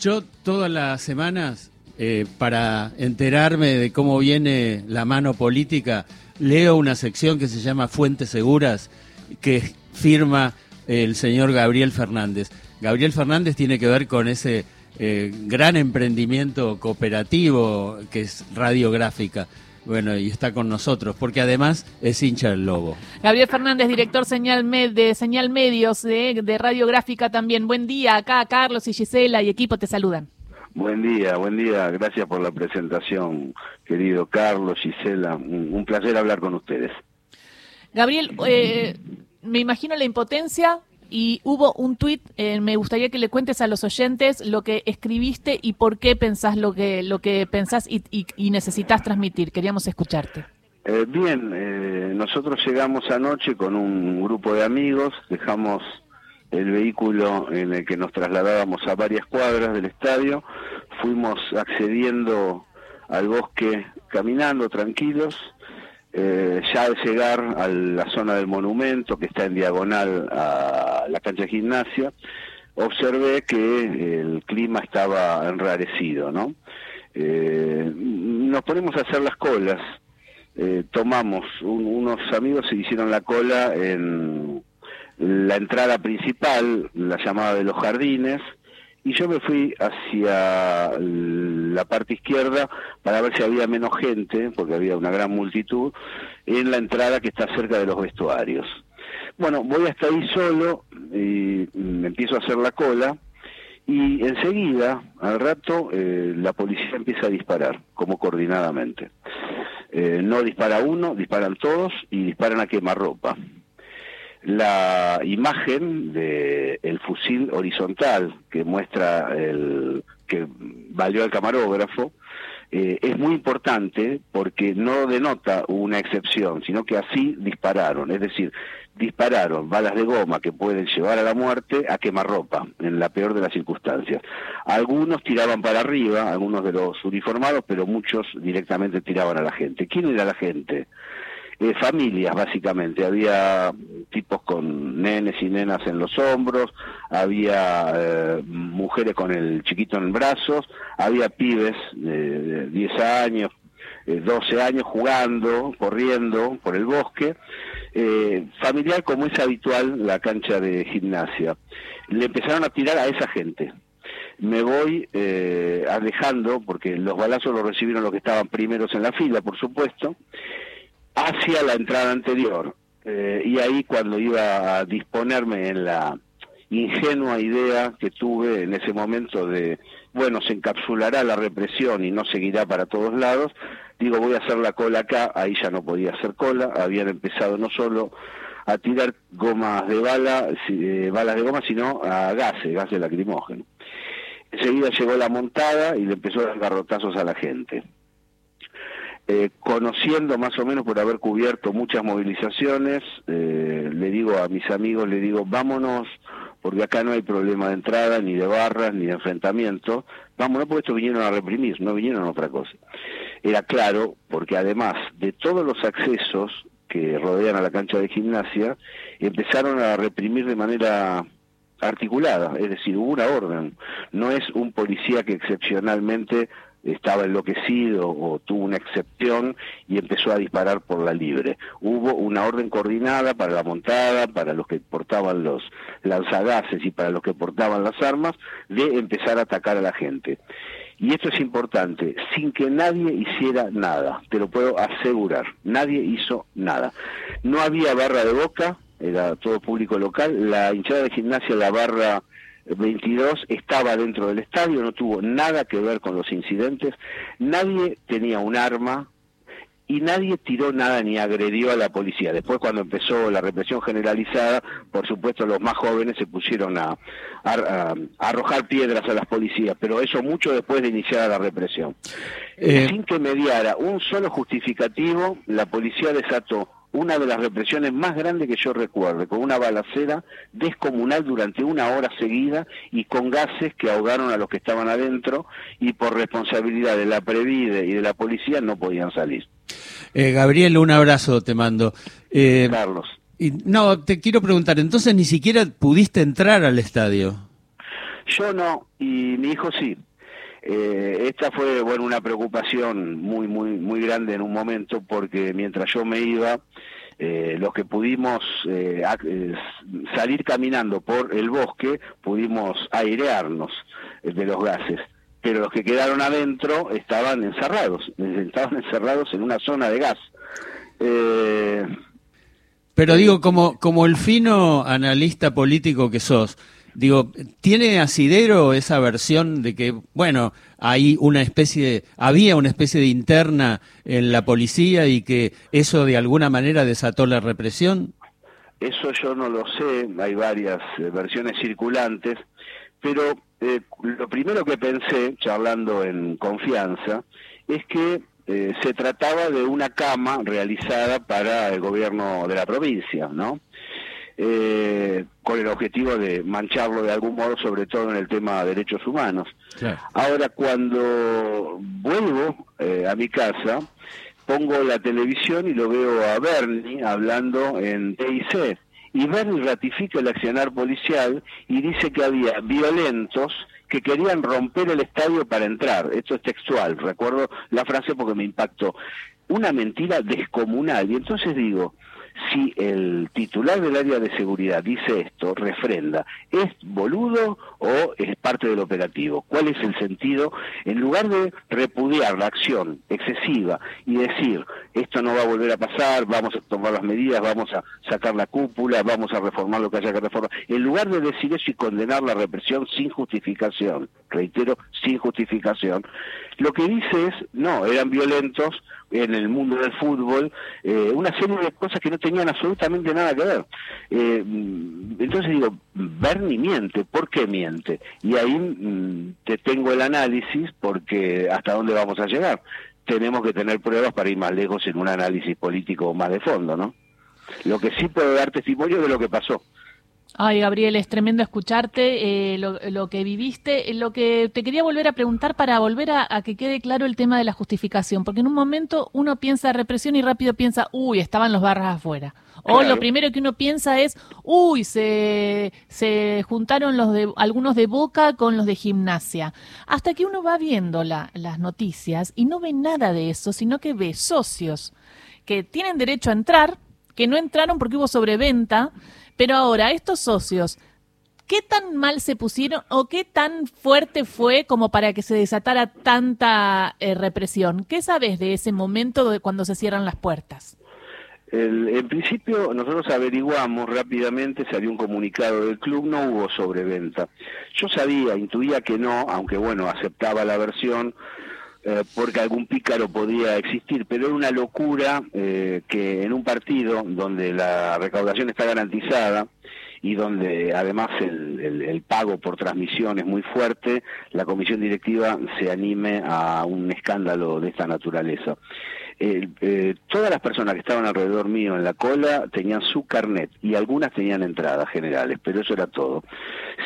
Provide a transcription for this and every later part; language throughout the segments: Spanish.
Yo todas las semanas, eh, para enterarme de cómo viene la mano política, leo una sección que se llama Fuentes Seguras, que firma el señor Gabriel Fernández. Gabriel Fernández tiene que ver con ese eh, gran emprendimiento cooperativo que es radiográfica. Bueno, y está con nosotros, porque además es hincha del lobo. Gabriel Fernández, director señal de Señal Medios de, de Radiográfica también. Buen día, acá Carlos y Gisela y equipo te saludan. Buen día, buen día. Gracias por la presentación, querido Carlos, Gisela. Un, un placer hablar con ustedes. Gabriel, eh, me imagino la impotencia y hubo un tuit, eh, me gustaría que le cuentes a los oyentes lo que escribiste y por qué pensás lo que, lo que pensás y, y, necesitas transmitir. Queríamos escucharte. Eh, bien, eh, nosotros llegamos anoche con un grupo de amigos, dejamos el vehículo en el que nos trasladábamos a varias cuadras del estadio, fuimos accediendo al bosque caminando tranquilos, eh, ya al llegar a la zona del monumento, que está en diagonal a la cancha de gimnasia, observé que el clima estaba enrarecido, ¿no? Eh, nos ponemos a hacer las colas, eh, tomamos, unos amigos se hicieron la cola en la entrada principal, la llamada de los jardines, y yo me fui hacia la parte izquierda para ver si había menos gente, porque había una gran multitud, en la entrada que está cerca de los vestuarios. Bueno, voy hasta ahí solo y me empiezo a hacer la cola y enseguida, al rato, eh, la policía empieza a disparar, como coordinadamente. Eh, no dispara uno, disparan todos y disparan a quemarropa la imagen de fusil horizontal que muestra el que valió al camarógrafo eh, es muy importante porque no denota una excepción, sino que así dispararon, es decir, dispararon balas de goma que pueden llevar a la muerte a quemarropa, en la peor de las circunstancias. Algunos tiraban para arriba, algunos de los uniformados, pero muchos directamente tiraban a la gente. ¿Quién era la gente? Eh, familias básicamente, había tipos con nenes y nenas en los hombros, había eh, mujeres con el chiquito en brazos, había pibes de 10 años, 12 eh, años jugando, corriendo por el bosque, familiar como es habitual la cancha de gimnasia. Le empezaron a tirar a esa gente me voy alejando, porque los balazos los recibieron los que estaban primeros en la fila, por supuesto, hacia la entrada anterior. Eh, y ahí cuando iba a disponerme en la ingenua idea que tuve en ese momento de, bueno, se encapsulará la represión y no seguirá para todos lados, digo, voy a hacer la cola acá, ahí ya no podía hacer cola, habían empezado no solo a tirar gomas de bala, eh, balas de goma, sino a gases, gases lacrimógenos. Enseguida llegó la montada y le empezó a dar garrotazos a la gente. Eh, conociendo más o menos por haber cubierto muchas movilizaciones, eh, le digo a mis amigos, le digo, vámonos, porque acá no hay problema de entrada, ni de barras, ni de enfrentamiento, vámonos porque esto vinieron a reprimir, no vinieron a otra cosa. Era claro, porque además de todos los accesos que rodean a la cancha de gimnasia, empezaron a reprimir de manera articulada, es decir, hubo una orden, no es un policía que excepcionalmente estaba enloquecido o tuvo una excepción y empezó a disparar por la libre. Hubo una orden coordinada para la montada, para los que portaban los lanzagases y para los que portaban las armas, de empezar a atacar a la gente. Y esto es importante, sin que nadie hiciera nada, te lo puedo asegurar, nadie hizo nada. No había barra de boca, era todo público local, la hinchada de gimnasia, la barra 22 estaba dentro del estadio, no tuvo nada que ver con los incidentes, nadie tenía un arma y nadie tiró nada ni agredió a la policía. Después cuando empezó la represión generalizada, por supuesto los más jóvenes se pusieron a, arrojar piedras a las policías, pero eso mucho después de iniciar la represión. Eh, Sin que mediara un solo justificativo, la policía desató una de las represiones más grandes que yo recuerde, con una balacera descomunal durante una hora seguida y con gases que ahogaron a los que estaban adentro y por responsabilidad de la Previde y de la policía no podían salir. Eh, Gabriel, un abrazo te mando. Eh, Carlos. Y, no, te quiero preguntar, entonces ni siquiera pudiste entrar al estadio. Yo no, y mi hijo sí. Eh, esta fue bueno una preocupación muy muy muy grande en un momento porque mientras yo me iba eh, los que pudimos eh, eh, salir caminando por el bosque pudimos airearnos de los gases. Pero los que quedaron adentro estaban encerrados estaban encerrados en una zona de gas. Pero digo como como el fino analista político que sos Digo, ¿tiene asidero esa versión de que, bueno, hay una especie de, había una especie de interna en la policía y que eso de alguna manera desató la represión? Eso yo no lo sé, hay varias eh, versiones circulantes, pero eh, lo primero que pensé, charlando en confianza, es que eh, se trataba de una cama realizada para el gobierno de la provincia, ¿no? Eh, con el objetivo de mancharlo de algún modo, sobre todo en el tema de derechos humanos. Ahora, cuando vuelvo eh, a mi casa, pongo la televisión y lo veo a Bernie hablando en TIC. Y Bernie ratifica el accionar policial y dice que había violentos que querían romper el estadio para entrar. Esto es textual, recuerdo la frase porque me impactó. Una mentira descomunal. Y entonces digo, si el titular del área de seguridad dice esto, refrenda, ¿es boludo o es parte del operativo? ¿Cuál es el sentido? En lugar de repudiar la acción excesiva y decir, esto no va a volver a pasar, vamos a tomar las medidas, vamos a sacar la cúpula, vamos a reformar lo que haya que reformar, en lugar de decir eso y condenar la represión sin justificación, reitero, sin justificación, lo que dice es, no, eran violentos en el mundo del fútbol, eh, una serie de cosas que no tenían absolutamente nada que ver. Eh, entonces digo, Bernie miente, ¿por qué miente? Y ahí mm, te tengo el análisis porque hasta dónde vamos a llegar. Tenemos que tener pruebas para ir más lejos en un análisis político más de fondo, ¿no? Lo que sí puedo dar testimonio de lo que pasó. Ay, Gabriel, es tremendo escucharte, eh, lo, que viviste. Lo que te quería volver a preguntar para volver a, que quede claro el tema de la justificación, porque en un momento uno piensa represión y rápido piensa, uy, estaban los barras afuera. O lo primero que uno piensa es, uy, se, se juntaron los de, algunos de Boca con los de gimnasia. Hasta que uno va viendo la, las noticias y no ve nada de eso, sino que ve socios que tienen derecho a entrar, que no entraron porque hubo sobreventa pero ahora, estos socios, ¿qué tan mal se pusieron o qué tan fuerte fue como para que se desatara tanta eh, represión? ¿Qué sabes de ese momento de cuando se cierran las puertas? en principio nosotros averiguamos rápidamente, salió un comunicado del club, no hubo sobreventa. Yo sabía, intuía que no, aunque bueno, aceptaba la versión, eh, porque algún pícaro podía existir, pero era una locura eh, que en un partido donde la recaudación está garantizada y donde además el, el, pago por transmisión es muy fuerte, la comisión directiva se anime a un escándalo de esta naturaleza. Eh, todas las personas que estaban alrededor mío en la cola tenían su carnet y algunas tenían entradas generales, pero eso era todo.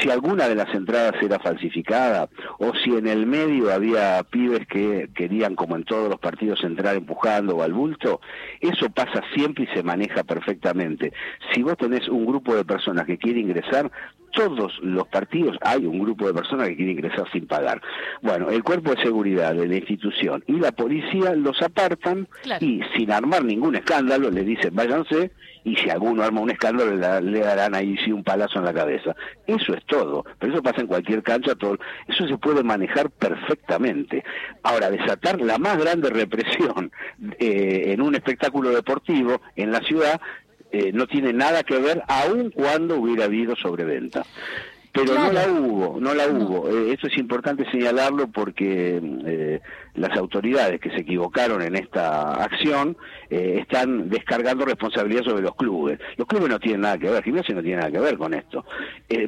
Si alguna de las entradas era falsificada o si en el medio había pibes que querían, como en todos los partidos, entrar empujando o al bulto, eso pasa siempre y se maneja perfectamente. Si vos tenés un grupo de personas que quiere ingresar, todos los partidos hay un grupo de personas que quiere ingresar sin pagar. Bueno, el cuerpo de seguridad de la institución y la policía los apartan y sin armar ningún escándalo le dicen váyanse y si alguno arma un escándalo le, darán ahí sí un palazo en la cabeza. Eso es todo, pero eso pasa en cualquier cancha, todo, eso se puede manejar perfectamente. Ahora, desatar la más grande represión eh, en un espectáculo deportivo en la ciudad eh, no tiene nada que ver, aun cuando hubiera habido sobreventa. Pero no la hubo, no la hubo. Eh, eso es importante señalarlo porque eh, las autoridades que se equivocaron en esta acción están descargando responsabilidad sobre los clubes. Los clubes no tienen nada que ver, Gimnasia no tiene nada que ver con esto.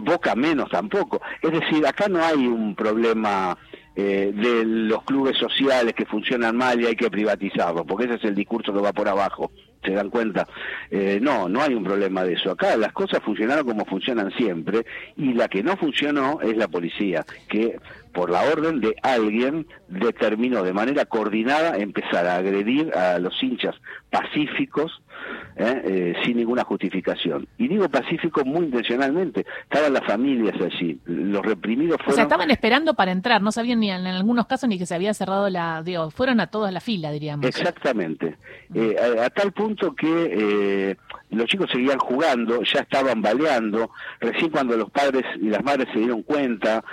Boca menos tampoco. Es decir, acá no hay un problema de los clubes sociales que funcionan mal y hay que privatizarlos, porque ese es el discurso que va por abajo se dan cuenta. Eh, no, no hay un problema de eso. Acá las cosas funcionaron como funcionan siempre y la que no funcionó es la policía, que por la orden de alguien, determinó de manera coordinada empezar a agredir a los hinchas pacíficos ¿eh? Eh, sin ninguna justificación. Y digo pacífico muy intencionalmente. Estaban las familias allí. Los reprimidos fueron... O sea, estaban esperando para entrar. No sabían ni en, algunos casos ni que se había cerrado la... Digo, fueron a toda la fila, diríamos. Exactamente. Eh, a, tal punto que los chicos seguían jugando, ya estaban baleando. Recién cuando los padres y las madres se dieron cuenta,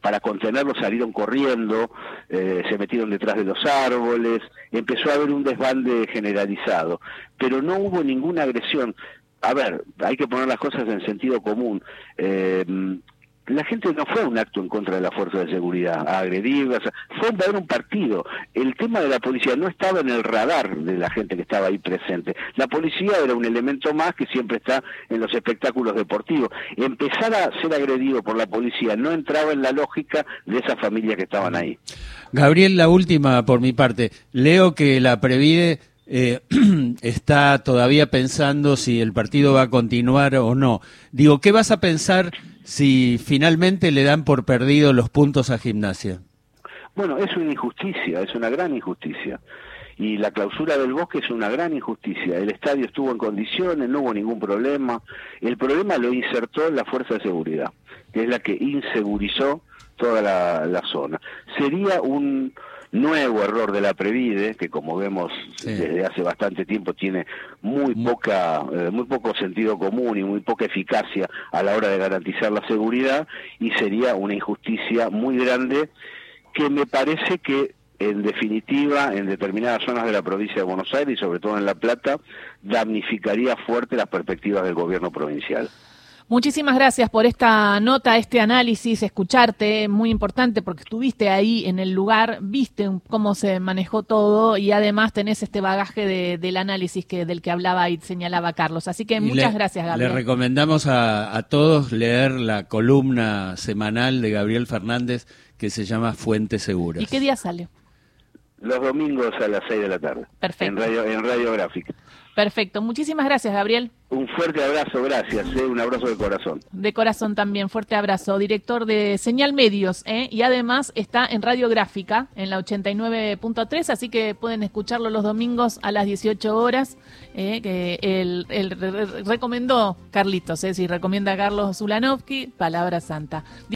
para contenerlos salieron corriendo, se metieron detrás de los árboles. Empezó a haber un desbande generalizado. Pero no hubo ninguna agresión. A ver, hay que poner las cosas en sentido común. La gente no fue un acto en contra de la fuerza de seguridad, a fue un partido. El tema de la policía no estaba en el radar de la gente que estaba ahí presente. La policía era un elemento más que siempre está en los espectáculos deportivos. Empezar a ser agredido por la policía no entraba en la lógica de esas familias que estaban ahí. Gabriel, la última por mi parte. Leo que la Previde eh, está todavía pensando si el partido va a continuar o no. Digo, ¿qué vas a pensar si finalmente le dan por perdido los puntos a gimnasia? Bueno, es una injusticia, es una gran injusticia. Y la clausura del bosque es una gran injusticia. El estadio estuvo en condiciones, no hubo ningún problema. El problema lo insertó la Fuerza de Seguridad, que es la que insegurizó toda la zona. Sería un, nuevo error de la Previde, que como vemos desde hace bastante tiempo tiene muy poca, eh, muy poco sentido común y muy poca eficacia a la hora de garantizar la seguridad, y sería una injusticia muy grande que me parece que en definitiva, en determinadas zonas de la provincia de Buenos Aires y sobre todo en La Plata, damnificaría fuerte las perspectivas del gobierno provincial. Muchísimas gracias por esta nota, este análisis, escucharte, muy importante porque estuviste ahí en el lugar, viste cómo se manejó todo y además tenés este bagaje del análisis que, del que hablaba y señalaba Carlos. Así que muchas gracias, Gabriel. Le recomendamos a, a todos leer la columna semanal de Gabriel Fernández que se llama Fuente Segura. ¿Y qué día sale? Los domingos a las 6 de la tarde. Perfecto. En, radio, en Radiográfica. Perfecto. Muchísimas gracias, Gabriel. Un fuerte abrazo, gracias. ¿eh? Un abrazo de corazón. De corazón también, fuerte abrazo. Director de Señal Medios, ¿eh? y además está en Radiográfica, en la 89.3, así que pueden escucharlo los domingos a las 18 horas, ¿eh? que el, el, recomendó Carlitos, ¿eh? si recomienda a Carlos Zulanovsky, Palabra Santa.